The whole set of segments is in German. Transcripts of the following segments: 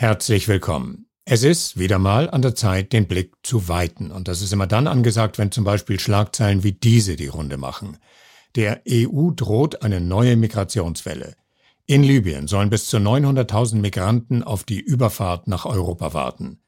Herzlich willkommen. Es ist wieder mal an der Zeit, den Blick zu weiten. Und das ist immer dann angesagt, wenn zum Beispiel Schlagzeilen wie diese die Runde machen. Der EU droht eine neue Migrationswelle. In Libyen sollen bis zu 900.000 Migranten auf die Überfahrt nach Europa warten.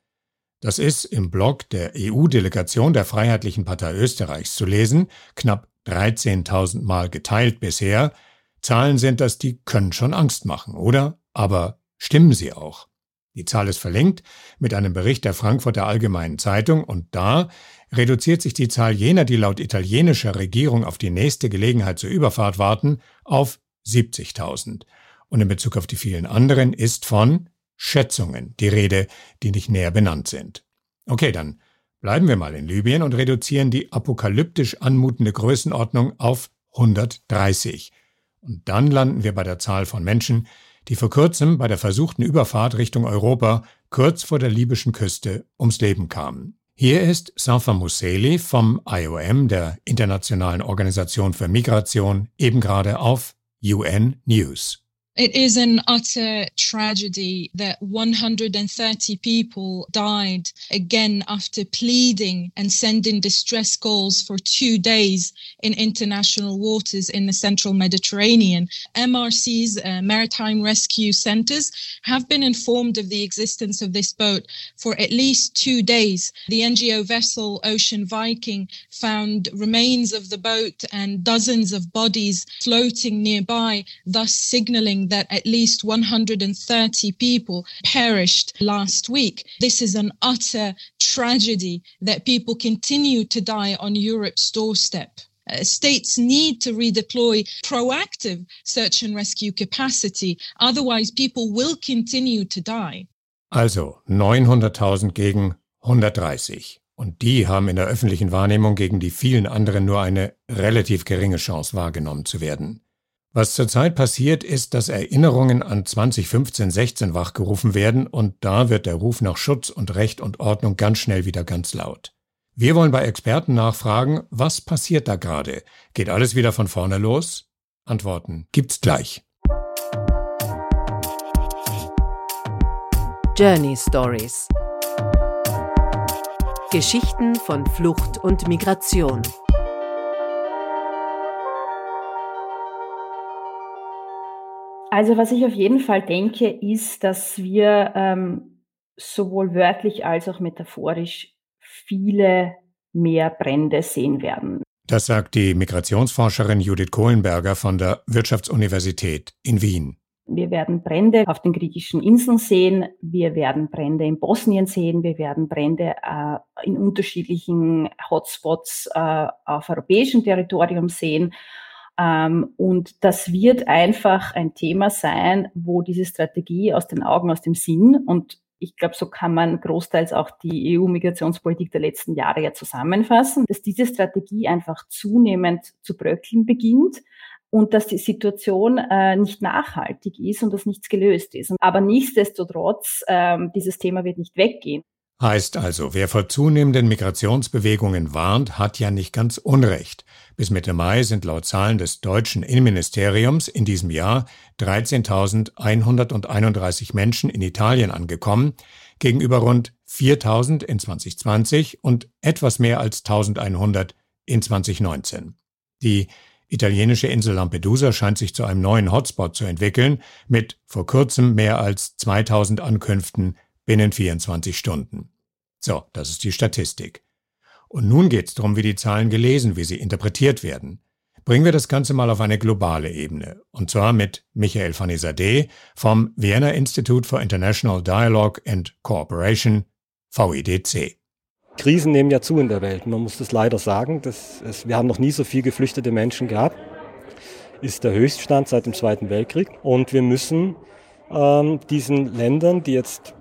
Das ist im Blog der EU-Delegation der Freiheitlichen Partei Österreichs zu lesen, knapp 13.000 Mal geteilt bisher. Zahlen sind das, die können schon Angst machen, oder? Aber stimmen sie auch? Die Zahl ist verlinkt mit einem Bericht der Frankfurter Allgemeinen Zeitung und da reduziert sich die Zahl jener, die laut italienischer Regierung auf die nächste Gelegenheit zur Überfahrt warten, auf 70.000. Und in Bezug auf die vielen anderen ist von Schätzungen die Rede, die nicht näher benannt sind. Okay, dann bleiben wir mal in Libyen und reduzieren die apokalyptisch anmutende Größenordnung auf 130. Und dann landen wir bei der Zahl von Menschen, die vor kurzem bei der versuchten Überfahrt Richtung Europa kurz vor der libyschen Küste ums Leben kamen. Hier ist Safa Museli vom IOM, der Internationalen Organisation für Migration, eben gerade auf UN News. It is an utter tragedy that 130 people died again after pleading and sending distress calls for two days in international waters in the central Mediterranean. MRC's uh, maritime rescue centers have been informed of the existence of this boat for at least two days. The NGO vessel Ocean Viking found remains of the boat and dozens of bodies floating nearby, thus signaling that at least 130 people perished last week. This is an utter tragedy that people continue to die on Europe's doorstep. Uh, states need to redeploy proactive search and rescue capacity. Otherwise, people will continue to die. Also 900.000 gegen 130. Und die haben in der öffentlichen Wahrnehmung gegen die vielen anderen nur eine relativ geringe Chance wahrgenommen zu werden. Was zurzeit passiert, ist, dass Erinnerungen an 2015-16 wachgerufen werden und da wird der Ruf nach Schutz und Recht und Ordnung ganz schnell wieder ganz laut. Wir wollen bei Experten nachfragen, was passiert da gerade? Geht alles wieder von vorne los? Antworten gibt's gleich. Journey Stories Geschichten von Flucht und Migration. Also was ich auf jeden Fall denke, ist, dass wir ähm, sowohl wörtlich als auch metaphorisch viele mehr Brände sehen werden. Das sagt die Migrationsforscherin Judith Kohlenberger von der Wirtschaftsuniversität in Wien. Wir werden Brände auf den griechischen Inseln sehen, wir werden Brände in Bosnien sehen, wir werden Brände äh, in unterschiedlichen Hotspots äh, auf europäischem Territorium sehen und das wird einfach ein Thema sein, wo diese Strategie aus den Augen, aus dem Sinn und ich glaube, so kann man großteils auch die EU-Migrationspolitik der letzten Jahre ja zusammenfassen, dass diese Strategie einfach zunehmend zu bröckeln beginnt und dass die Situation äh, nicht nachhaltig ist und dass nichts gelöst ist. Aber nichtsdestotrotz, äh, dieses Thema wird nicht weggehen. Heißt also, wer vor zunehmenden Migrationsbewegungen warnt, hat ja nicht ganz Unrecht. Bis Mitte Mai sind laut Zahlen des deutschen Innenministeriums in diesem Jahr 13.131 Menschen in Italien angekommen, gegenüber rund 4.000 in 2020 und etwas mehr als 1.100 in 2019. Die italienische Insel Lampedusa scheint sich zu einem neuen Hotspot zu entwickeln, mit vor kurzem mehr als 2000 Ankünften binnen 24 Stunden. So, das ist die Statistik. Und nun geht es darum, wie die Zahlen gelesen, wie sie interpretiert werden. Bringen wir das Ganze mal auf eine globale Ebene. Und zwar mit Michael Fanizadeh vom Vienna Institute for International Dialogue and Cooperation, VIDC. Krisen nehmen ja zu in der Welt. Man muss das leider sagen. Das, es, wir haben noch nie so viel geflüchtete Menschen gehabt. Ist der Höchststand seit dem Zweiten Weltkrieg. Und wir müssen ähm, diesen Ländern, die jetzt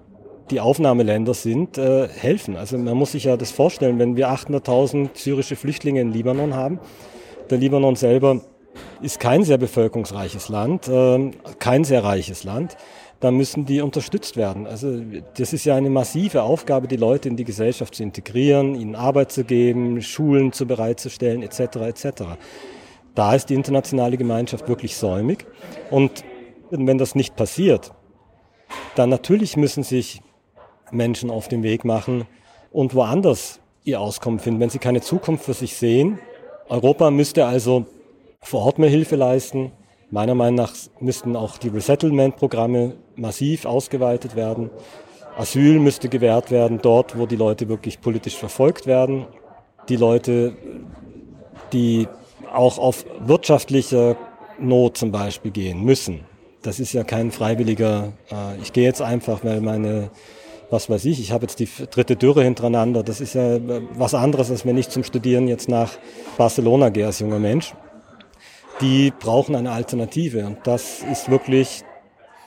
die Aufnahmeländer sind, äh, helfen. Also man muss sich ja das vorstellen, wenn wir 800.000 syrische Flüchtlinge in Libanon haben, der Libanon selber ist kein sehr bevölkerungsreiches Land, äh, kein sehr reiches Land, dann müssen die unterstützt werden. Also das ist ja eine massive Aufgabe, die Leute in die Gesellschaft zu integrieren, ihnen Arbeit zu geben, Schulen zu bereitzustellen, etc. etc. Da ist die internationale Gemeinschaft wirklich säumig. Und wenn das nicht passiert, dann natürlich müssen sich Menschen auf den Weg machen und woanders ihr Auskommen finden, wenn sie keine Zukunft für sich sehen. Europa müsste also vor Ort mehr Hilfe leisten. Meiner Meinung nach müssten auch die Resettlement-Programme massiv ausgeweitet werden. Asyl müsste gewährt werden dort, wo die Leute wirklich politisch verfolgt werden. Die Leute, die auch auf wirtschaftliche Not zum Beispiel gehen müssen. Das ist ja kein freiwilliger, äh, ich gehe jetzt einfach, weil meine, was weiß ich, ich habe jetzt die dritte Dürre hintereinander. Das ist ja äh, was anderes, als wenn ich zum Studieren jetzt nach Barcelona gehe als junger Mensch. Die brauchen eine Alternative und das ist wirklich,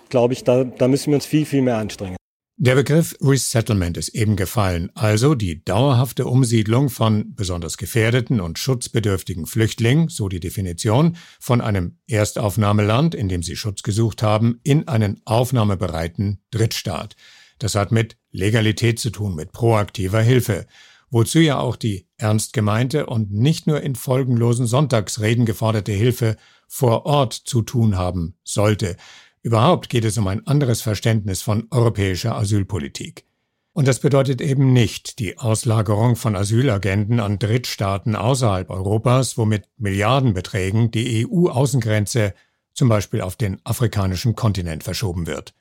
glaube ich, da, da müssen wir uns viel, viel mehr anstrengen. Der Begriff Resettlement ist eben gefallen, also die dauerhafte Umsiedlung von besonders gefährdeten und schutzbedürftigen Flüchtlingen, so die Definition, von einem Erstaufnahmeland, in dem sie Schutz gesucht haben, in einen aufnahmebereiten Drittstaat. Das hat mit Legalität zu tun, mit proaktiver Hilfe, wozu ja auch die ernst gemeinte und nicht nur in folgenlosen Sonntagsreden geforderte Hilfe vor Ort zu tun haben sollte, Überhaupt geht es um ein anderes Verständnis von europäischer Asylpolitik. Und das bedeutet eben nicht die Auslagerung von Asylagenten an Drittstaaten außerhalb Europas, womit Milliardenbeträgen die EU-Außengrenze zum Beispiel auf den afrikanischen Kontinent verschoben wird.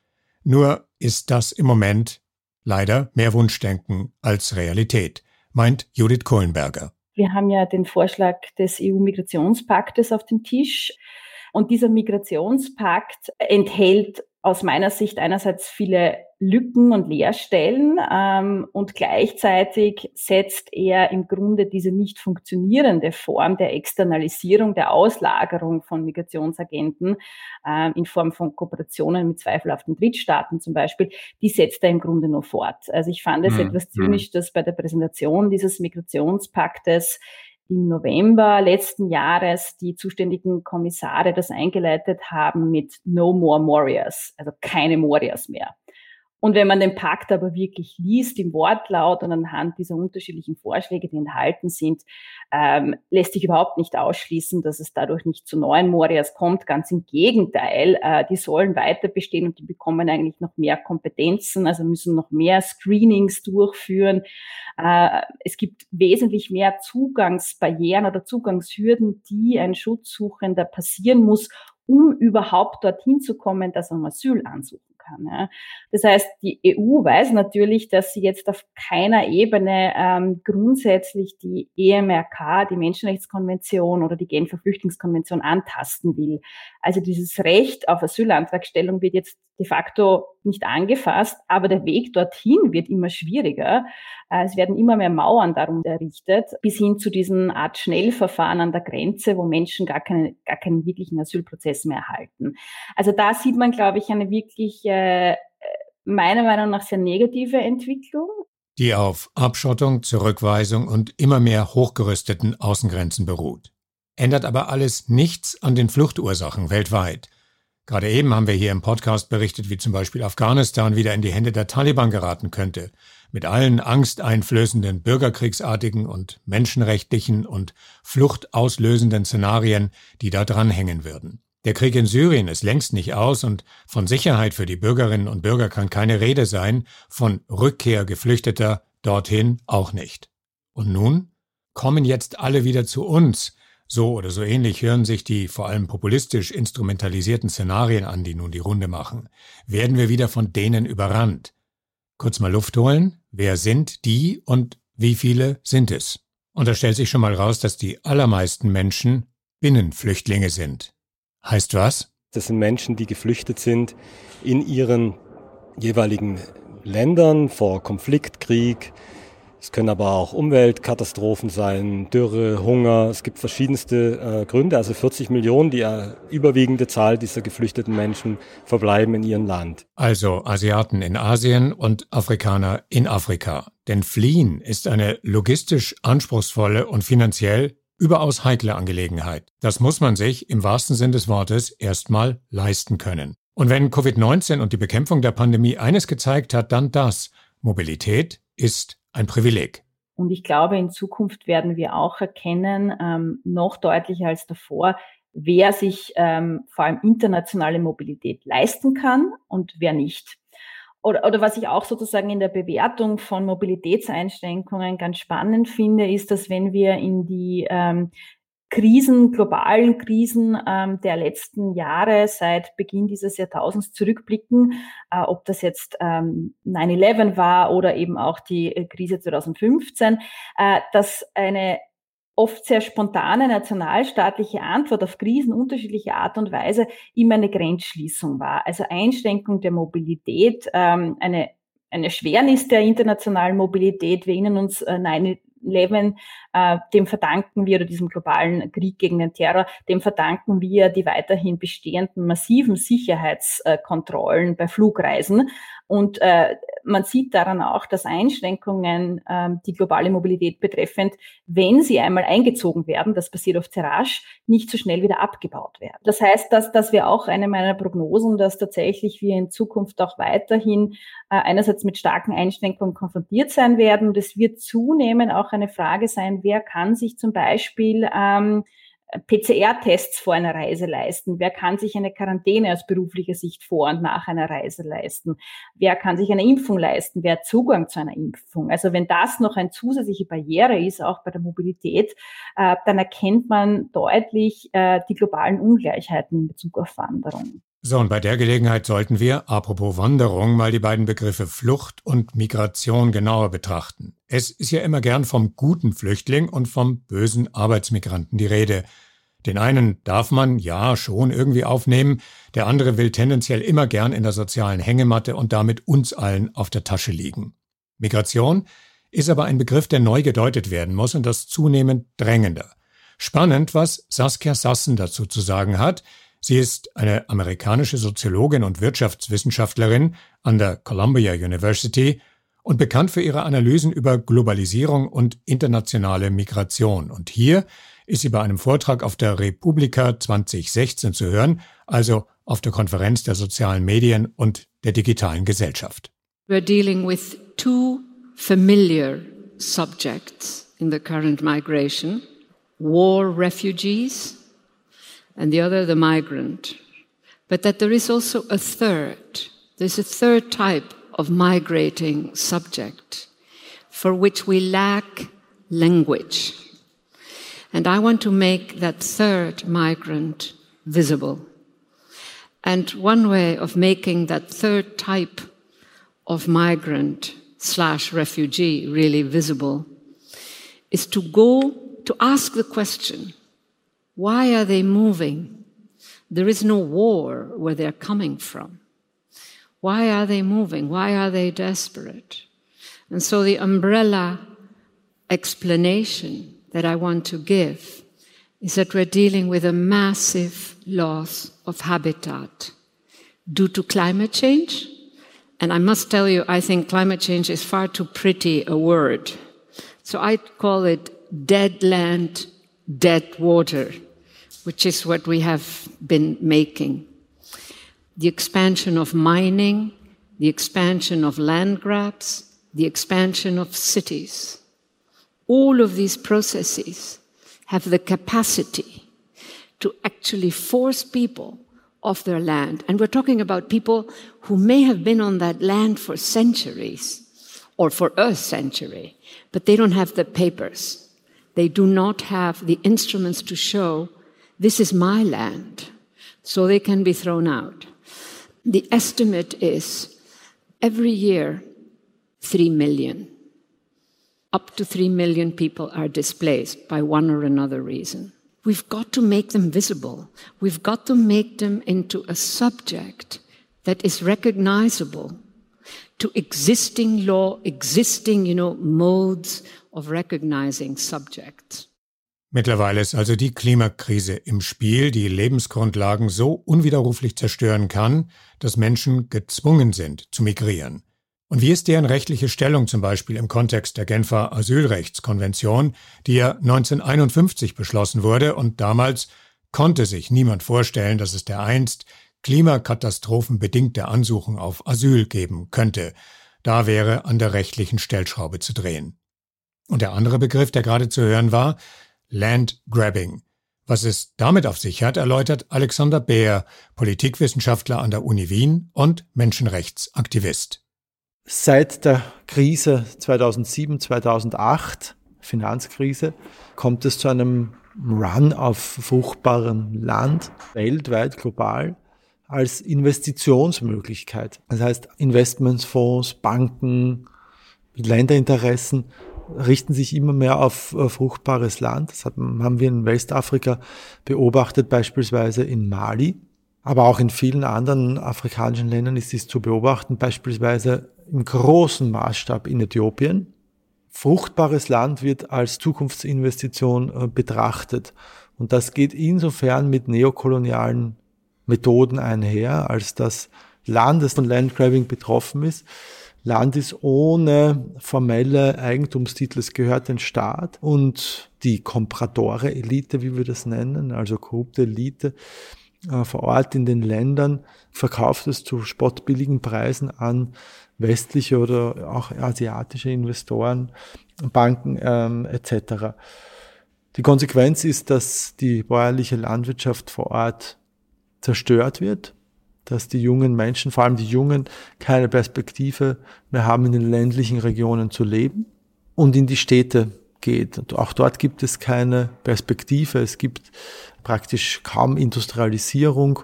Nur ist das im Moment leider mehr Wunschdenken als Realität, meint Judith Kohlenberger. Wir haben ja den Vorschlag des EU-Migrationspaktes auf dem Tisch. Und dieser Migrationspakt enthält aus meiner Sicht einerseits viele Lücken und Leerstellen ähm, und gleichzeitig setzt er im Grunde diese nicht funktionierende Form der Externalisierung, der Auslagerung von Migrationsagenten äh, in Form von Kooperationen mit zweifelhaften Drittstaaten zum Beispiel, die setzt er im Grunde nur fort. Also ich fand es mhm. etwas zynisch, dass bei der Präsentation dieses Migrationspaktes im November letzten Jahres die zuständigen Kommissare das eingeleitet haben mit No More Warriors, also keine Warriors mehr. Und wenn man den Pakt aber wirklich liest im Wortlaut und anhand dieser unterschiedlichen Vorschläge, die enthalten sind, ähm, lässt sich überhaupt nicht ausschließen, dass es dadurch nicht zu neuen Morias kommt. Ganz im Gegenteil, äh, die sollen weiter bestehen und die bekommen eigentlich noch mehr Kompetenzen, also müssen noch mehr Screenings durchführen. Äh, es gibt wesentlich mehr Zugangsbarrieren oder Zugangshürden, die ein Schutzsuchender passieren muss, um überhaupt dorthin zu kommen, dass er um Asyl ansuchen kann. Ja. Das heißt, die EU weiß natürlich, dass sie jetzt auf keiner Ebene ähm, grundsätzlich die EMRK, die Menschenrechtskonvention oder die Genfer Flüchtlingskonvention antasten will. Also dieses Recht auf Asylantragstellung wird jetzt de facto nicht angefasst, aber der Weg dorthin wird immer schwieriger. Äh, es werden immer mehr Mauern darum errichtet, bis hin zu diesen Art Schnellverfahren an der Grenze, wo Menschen gar, keine, gar keinen wirklichen Asylprozess mehr erhalten. Also da sieht man, glaube ich, eine wirklich äh, meiner Meinung nach sehr negative Entwicklung. Die auf Abschottung, Zurückweisung und immer mehr hochgerüsteten Außengrenzen beruht. Ändert aber alles nichts an den Fluchtursachen weltweit. Gerade eben haben wir hier im Podcast berichtet, wie zum Beispiel Afghanistan wieder in die Hände der Taliban geraten könnte, mit allen angsteinflößenden bürgerkriegsartigen und menschenrechtlichen und fluchtauslösenden Szenarien, die da dranhängen würden. Der Krieg in Syrien ist längst nicht aus und von Sicherheit für die Bürgerinnen und Bürger kann keine Rede sein, von Rückkehr Geflüchteter dorthin auch nicht. Und nun kommen jetzt alle wieder zu uns, so oder so ähnlich hören sich die vor allem populistisch instrumentalisierten Szenarien an, die nun die Runde machen. Werden wir wieder von denen überrannt? Kurz mal Luft holen. Wer sind die und wie viele sind es? Und da stellt sich schon mal raus, dass die allermeisten Menschen Binnenflüchtlinge sind. Heißt was? Das sind Menschen, die geflüchtet sind in ihren jeweiligen Ländern vor Konflikt, Krieg, es können aber auch Umweltkatastrophen sein, Dürre, Hunger. Es gibt verschiedenste äh, Gründe. Also 40 Millionen, die äh, überwiegende Zahl dieser geflüchteten Menschen verbleiben in ihrem Land. Also Asiaten in Asien und Afrikaner in Afrika. Denn Fliehen ist eine logistisch anspruchsvolle und finanziell überaus heikle Angelegenheit. Das muss man sich im wahrsten Sinn des Wortes erstmal leisten können. Und wenn Covid-19 und die Bekämpfung der Pandemie eines gezeigt hat, dann das. Mobilität ist ein Privileg. Und ich glaube, in Zukunft werden wir auch erkennen, ähm, noch deutlicher als davor, wer sich ähm, vor allem internationale Mobilität leisten kann und wer nicht. Oder, oder was ich auch sozusagen in der Bewertung von Mobilitätseinschränkungen ganz spannend finde, ist, dass wenn wir in die ähm, Krisen, globalen Krisen ähm, der letzten Jahre seit Beginn dieses Jahrtausends zurückblicken, äh, ob das jetzt ähm, 9-11 war oder eben auch die äh, Krise 2015, äh, dass eine oft sehr spontane nationalstaatliche Antwort auf Krisen unterschiedlicher Art und Weise immer eine Grenzschließung war. Also Einschränkung der Mobilität, ähm, eine eine Schwernis der internationalen Mobilität. Wir erinnern uns, äh, 9-11 leben, äh, dem verdanken wir, oder diesem globalen Krieg gegen den Terror, dem verdanken wir die weiterhin bestehenden massiven Sicherheitskontrollen bei Flugreisen. Und äh, man sieht daran auch, dass Einschränkungen, äh, die globale Mobilität betreffend, wenn sie einmal eingezogen werden, das passiert oft sehr rasch, nicht so schnell wieder abgebaut werden. Das heißt, dass, dass wir auch eine meiner Prognosen, dass tatsächlich wir in Zukunft auch weiterhin äh, einerseits mit starken Einschränkungen konfrontiert sein werden. Und es wird zunehmend auch eine Frage sein, wer kann sich zum Beispiel ähm, PCR-Tests vor einer Reise leisten? Wer kann sich eine Quarantäne aus beruflicher Sicht vor und nach einer Reise leisten? Wer kann sich eine Impfung leisten? Wer hat Zugang zu einer Impfung? Also wenn das noch eine zusätzliche Barriere ist, auch bei der Mobilität, äh, dann erkennt man deutlich äh, die globalen Ungleichheiten in Bezug auf Wanderung. So, und bei der Gelegenheit sollten wir, apropos Wanderung, mal die beiden Begriffe Flucht und Migration genauer betrachten. Es ist ja immer gern vom guten Flüchtling und vom bösen Arbeitsmigranten die Rede. Den einen darf man ja schon irgendwie aufnehmen, der andere will tendenziell immer gern in der sozialen Hängematte und damit uns allen auf der Tasche liegen. Migration ist aber ein Begriff, der neu gedeutet werden muss und das zunehmend drängender. Spannend, was Saskia Sassen dazu zu sagen hat. Sie ist eine amerikanische Soziologin und Wirtschaftswissenschaftlerin an der Columbia University und bekannt für ihre Analysen über Globalisierung und internationale Migration. Und hier ist sie bei einem Vortrag auf der Republika 2016 zu hören, also auf der Konferenz der sozialen Medien und der digitalen Gesellschaft. We're dealing with two familiar subjects in the current migration, war refugees and the other the migrant. But that there is also a third, there's a third type of migrating subject for which we lack language. And I want to make that third migrant visible. And one way of making that third type of migrant slash refugee really visible is to go to ask the question, why are they moving? There is no war where they're coming from. Why are they moving? Why are they desperate? And so the umbrella explanation that I want to give is that we're dealing with a massive loss of habitat due to climate change. And I must tell you, I think climate change is far too pretty a word. So I call it dead land, dead water, which is what we have been making. The expansion of mining, the expansion of land grabs, the expansion of cities all of these processes have the capacity to actually force people off their land. And we're talking about people who may have been on that land for centuries or for a century, but they don't have the papers. They do not have the instruments to show this is my land. So they can be thrown out. The estimate is every year, three million up to 3 million people are displaced by one or another reason. We've got to make them visible. We've got to make them into a subject that is recognizable to existing law, existing, you know, modes of recognizing subjects. Mittlerweile ist also die Klimakrise im Spiel, die Lebensgrundlagen so unwiderruflich zerstören kann, dass Menschen gezwungen sind zu migrieren. Und wie ist deren rechtliche Stellung zum Beispiel im Kontext der Genfer Asylrechtskonvention, die ja 1951 beschlossen wurde und damals konnte sich niemand vorstellen, dass es dereinst klimakatastrophenbedingte Ansuchen auf Asyl geben könnte. Da wäre an der rechtlichen Stellschraube zu drehen. Und der andere Begriff, der gerade zu hören war, Land Grabbing. Was es damit auf sich hat, erläutert Alexander Beer, Politikwissenschaftler an der Uni Wien und Menschenrechtsaktivist. Seit der Krise 2007, 2008, Finanzkrise, kommt es zu einem Run auf fruchtbarem Land, weltweit, global, als Investitionsmöglichkeit. Das heißt, Investmentsfonds, Banken, Länderinteressen richten sich immer mehr auf fruchtbares Land. Das haben wir in Westafrika beobachtet, beispielsweise in Mali. Aber auch in vielen anderen afrikanischen Ländern ist dies zu beobachten, beispielsweise im großen Maßstab in Äthiopien. Fruchtbares Land wird als Zukunftsinvestition äh, betrachtet. Und das geht insofern mit neokolonialen Methoden einher, als das Land, das von Landgrabbing betroffen ist, Land ist ohne formelle Eigentumstitel, es gehört den Staat und die Kompradore-Elite, wie wir das nennen, also korrupte Elite, äh, vor Ort in den Ländern, verkauft es zu spottbilligen Preisen an westliche oder auch asiatische Investoren, Banken ähm, etc. Die Konsequenz ist, dass die bäuerliche Landwirtschaft vor Ort zerstört wird, dass die jungen Menschen, vor allem die Jungen, keine Perspektive mehr haben, in den ländlichen Regionen zu leben und in die Städte geht. Und auch dort gibt es keine Perspektive. Es gibt praktisch kaum Industrialisierung,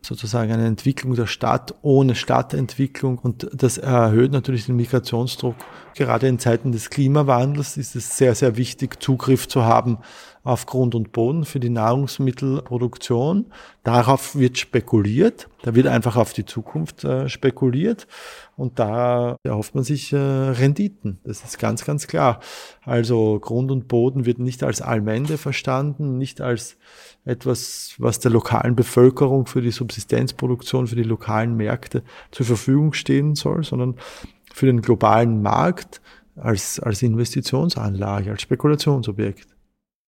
sozusagen eine Entwicklung der Stadt ohne Stadtentwicklung. Und das erhöht natürlich den Migrationsdruck. Gerade in Zeiten des Klimawandels ist es sehr, sehr wichtig, Zugriff zu haben auf Grund und Boden für die Nahrungsmittelproduktion. Darauf wird spekuliert. Da wird einfach auf die Zukunft äh, spekuliert. Und da erhofft man sich äh, Renditen. Das ist ganz, ganz klar. Also Grund und Boden wird nicht als Allmende verstanden, nicht als etwas, was der lokalen Bevölkerung für die Subsistenzproduktion, für die lokalen Märkte zur Verfügung stehen soll, sondern für den globalen Markt als, als Investitionsanlage, als Spekulationsobjekt.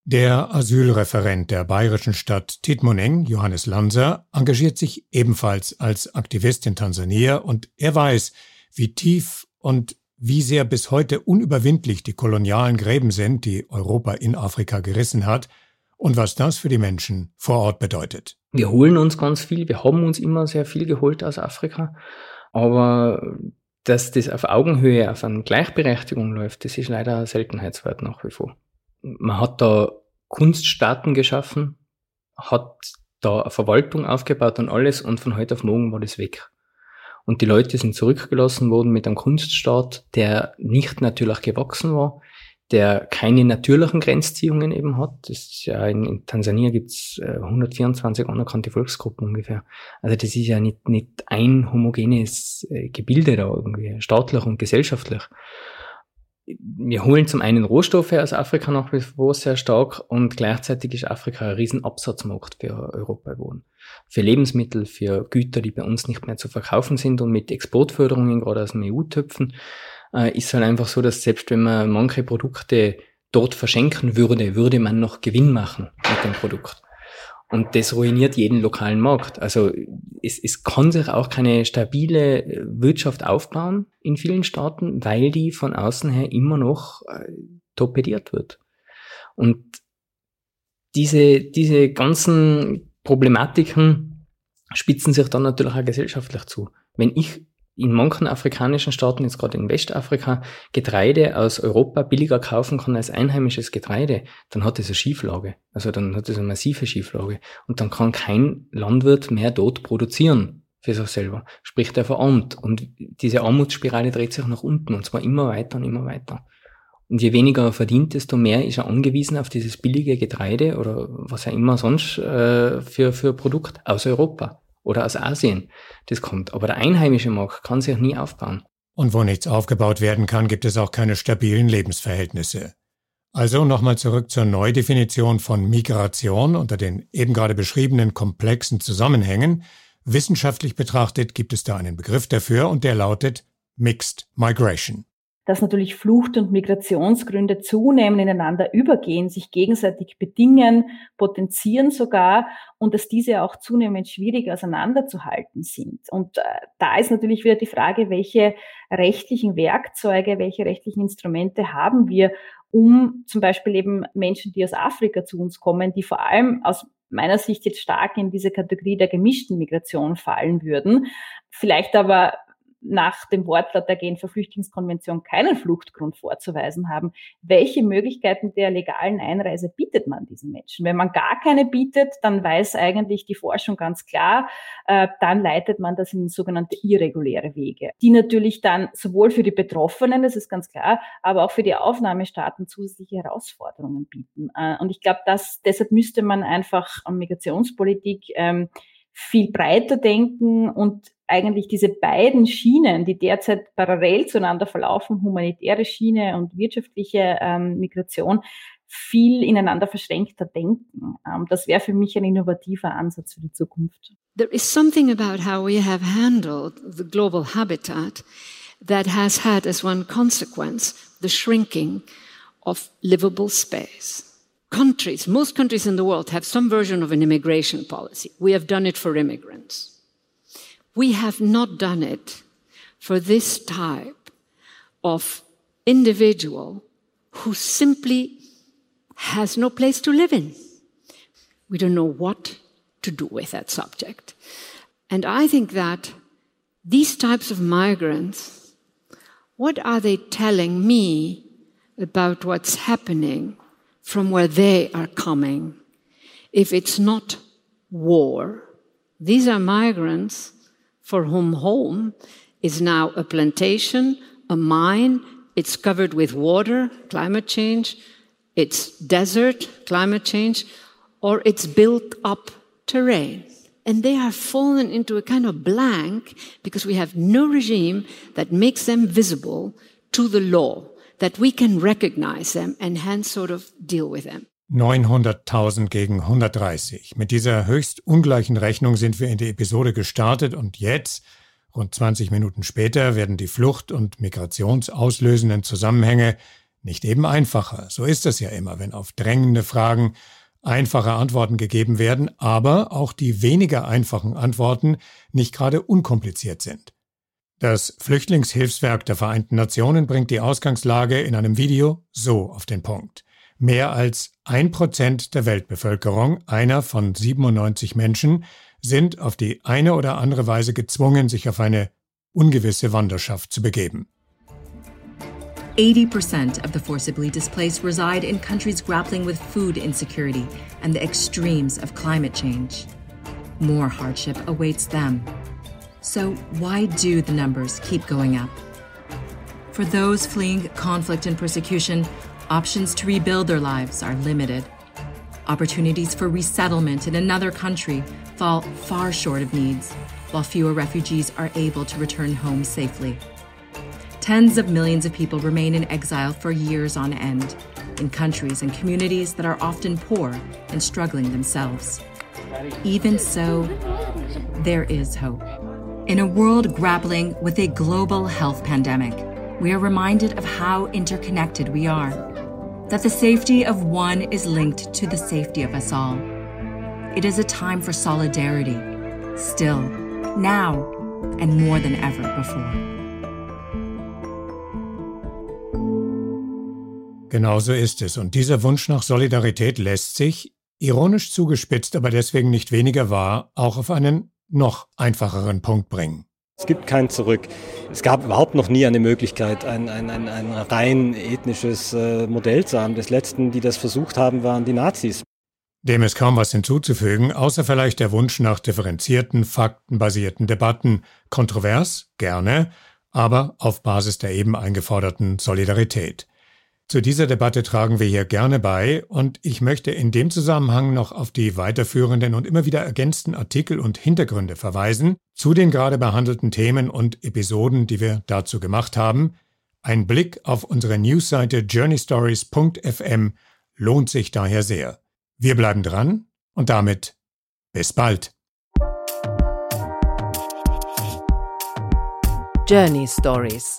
Der Asylreferent der bayerischen Stadt Titmoneng, Johannes Lanser, engagiert sich ebenfalls als Aktivist in Tansania und er weiß, wie tief und wie sehr bis heute unüberwindlich die kolonialen Gräben sind, die Europa in Afrika gerissen hat und was das für die Menschen vor Ort bedeutet. Wir holen uns ganz viel, wir haben uns immer sehr viel geholt aus Afrika, aber dass das auf Augenhöhe, auf eine Gleichberechtigung läuft, das ist leider Seltenheitswert nach wie vor man hat da Kunststaaten geschaffen, hat da eine Verwaltung aufgebaut und alles und von heute auf morgen war das weg. Und die Leute sind zurückgelassen worden mit einem Kunststaat, der nicht natürlich gewachsen war, der keine natürlichen Grenzziehungen eben hat. Das ist ja in, in Tansania äh, 124 anerkannte Volksgruppen ungefähr. Also das ist ja nicht, nicht ein homogenes äh, Gebilde da irgendwie, staatlich und gesellschaftlich wir holen zum einen Rohstoffe aus Afrika nach wie vor sehr stark und gleichzeitig ist Afrika ein Riesenabsatzmarkt für Europa geworden. Für Lebensmittel, für Güter, die bei uns nicht mehr zu verkaufen sind und mit Exportförderungen gerade aus dem EU-Töpfen äh, ist halt einfach so, dass selbst wenn man manche Produkte dort verschenken würde, würde man noch Gewinn machen mit dem Produkt. Und das ruiniert jeden lokalen Markt. Also es, es kann sich auch keine stabile Wirtschaft aufbauen in vielen Staaten, weil die von außen her immer noch äh, torpediert wird. Und diese, diese ganzen Problematiken spitzen sich dann natürlich auch gesellschaftlich zu. Wenn ich in manchen afrikanischen Staaten, jetzt gerade in Westafrika, Getreide aus Europa billiger kaufen kann als einheimisches Getreide, dann hat es eine Schieflage. Also dann hat es eine massive Schieflage. Und dann kann kein Landwirt mehr dort produzieren für sich selber. Sprich, der verarmt. Und diese Armutsspirale dreht sich nach unten und zwar immer weiter und immer weiter. Und je weniger er verdient, desto mehr ist er angewiesen auf dieses billige Getreide oder was er immer sonst äh, für, für Produkt aus Europa oder aus Asien das kommt. Aber der einheimische Markt kann sich nie aufbauen. Und wo nichts aufgebaut werden kann, gibt es auch keine stabilen Lebensverhältnisse. Also nochmal zurück zur Neudefinition von Migration unter den eben gerade beschriebenen komplexen Zusammenhängen. Wissenschaftlich betrachtet gibt es da einen Begriff dafür und der lautet Mixed Migration dass natürlich Flucht- und Migrationsgründe zunehmend ineinander übergehen, sich gegenseitig bedingen, potenzieren sogar und dass diese auch zunehmend schwierig auseinanderzuhalten sind. Und äh, da ist natürlich wieder die Frage, welche rechtlichen Werkzeuge, welche rechtlichen Instrumente haben wir, um zum Beispiel eben Menschen, die aus Afrika zu uns kommen, die vor allem aus meiner Sicht jetzt stark in diese Kategorie der gemischten Migration fallen würden, vielleicht aber nach dem Wortlaut der Genfer Flüchtlingskonvention keinen Fluchtgrund vorzuweisen haben, welche Möglichkeiten der legalen Einreise bietet man diesen Menschen? Wenn man gar keine bietet, dann weiß eigentlich die Forschung ganz klar, äh, dann leitet man das in sogenannte irreguläre Wege, die natürlich dann sowohl für die Betroffenen, das ist ganz klar, aber auch für die Aufnahmestaaten zusätzliche Herausforderungen bieten. Äh, und ich glaube, dass deshalb müsste man einfach an Migrationspolitik ähm, viel breiter denken und eigentlich diese beiden Schienen, die derzeit parallel zueinander verlaufen, humanitäre Schiene und wirtschaftliche ähm, Migration, viel ineinander verschränkter denken. Ähm, das wäre für mich ein innovativer Ansatz für die Zukunft. There is something about how we have handled the global habitat that has had as one consequence the shrinking of livable space. Countries, most countries in the world have some version of an immigration policy. We have done it for immigrants. We have not done it for this type of individual who simply has no place to live in. We don't know what to do with that subject. And I think that these types of migrants, what are they telling me about what's happening from where they are coming? If it's not war, these are migrants for whom home is now a plantation, a mine, it's covered with water, climate change, it's desert, climate change, or it's built up terrain. And they are fallen into a kind of blank because we have no regime that makes them visible to the law, that we can recognize them and hence sort of deal with them. 900.000 gegen 130. Mit dieser höchst ungleichen Rechnung sind wir in die Episode gestartet und jetzt, rund 20 Minuten später, werden die Flucht- und migrationsauslösenden Zusammenhänge nicht eben einfacher. So ist es ja immer, wenn auf drängende Fragen einfache Antworten gegeben werden, aber auch die weniger einfachen Antworten nicht gerade unkompliziert sind. Das Flüchtlingshilfswerk der Vereinten Nationen bringt die Ausgangslage in einem Video so auf den Punkt. Mehr als ein Prozent der Weltbevölkerung, einer von 97 Menschen, sind auf die eine oder andere Weise gezwungen, sich auf eine ungewisse Wanderschaft zu begeben. 80% of the forcibly displaced reside in countries grappling with food insecurity and the extremes of climate change. More hardship awaits them. So, why do the numbers keep going up? For those fleeing conflict and persecution, options to rebuild their lives are limited. Opportunities for resettlement in another country fall far short of needs, while fewer refugees are able to return home safely. Tens of millions of people remain in exile for years on end, in countries and communities that are often poor and struggling themselves. Even so, there is hope. In a world grappling with a global health pandemic, we are reminded of how interconnected we are that the safety of one is linked to the safety of us all. It is a time for solidarity, still, now, and more than ever before. Genau so ist es. Und dieser Wunsch nach Solidarität lässt sich, ironisch zugespitzt, aber deswegen nicht weniger wahr, auch auf einen noch einfacheren Punkt bringen. Es gibt kein Zurück. Es gab überhaupt noch nie eine Möglichkeit, ein, ein, ein, ein rein ethnisches äh, Modell zu haben. Das letzten, die das versucht haben, waren die Nazis. Dem ist kaum was hinzuzufügen, außer vielleicht der Wunsch nach differenzierten, faktenbasierten Debatten. Kontrovers, gerne, aber auf Basis der eben eingeforderten Solidarität. Zu dieser Debatte tragen wir hier gerne bei und ich möchte in dem Zusammenhang noch auf die weiterführenden und immer wieder ergänzten Artikel und Hintergründe verweisen, zu den gerade behandelten Themen und Episoden, die wir dazu gemacht haben. Ein Blick auf unsere Newsseite journeystories.fm lohnt sich daher sehr. Wir bleiben dran und damit bis bald. Journey Stories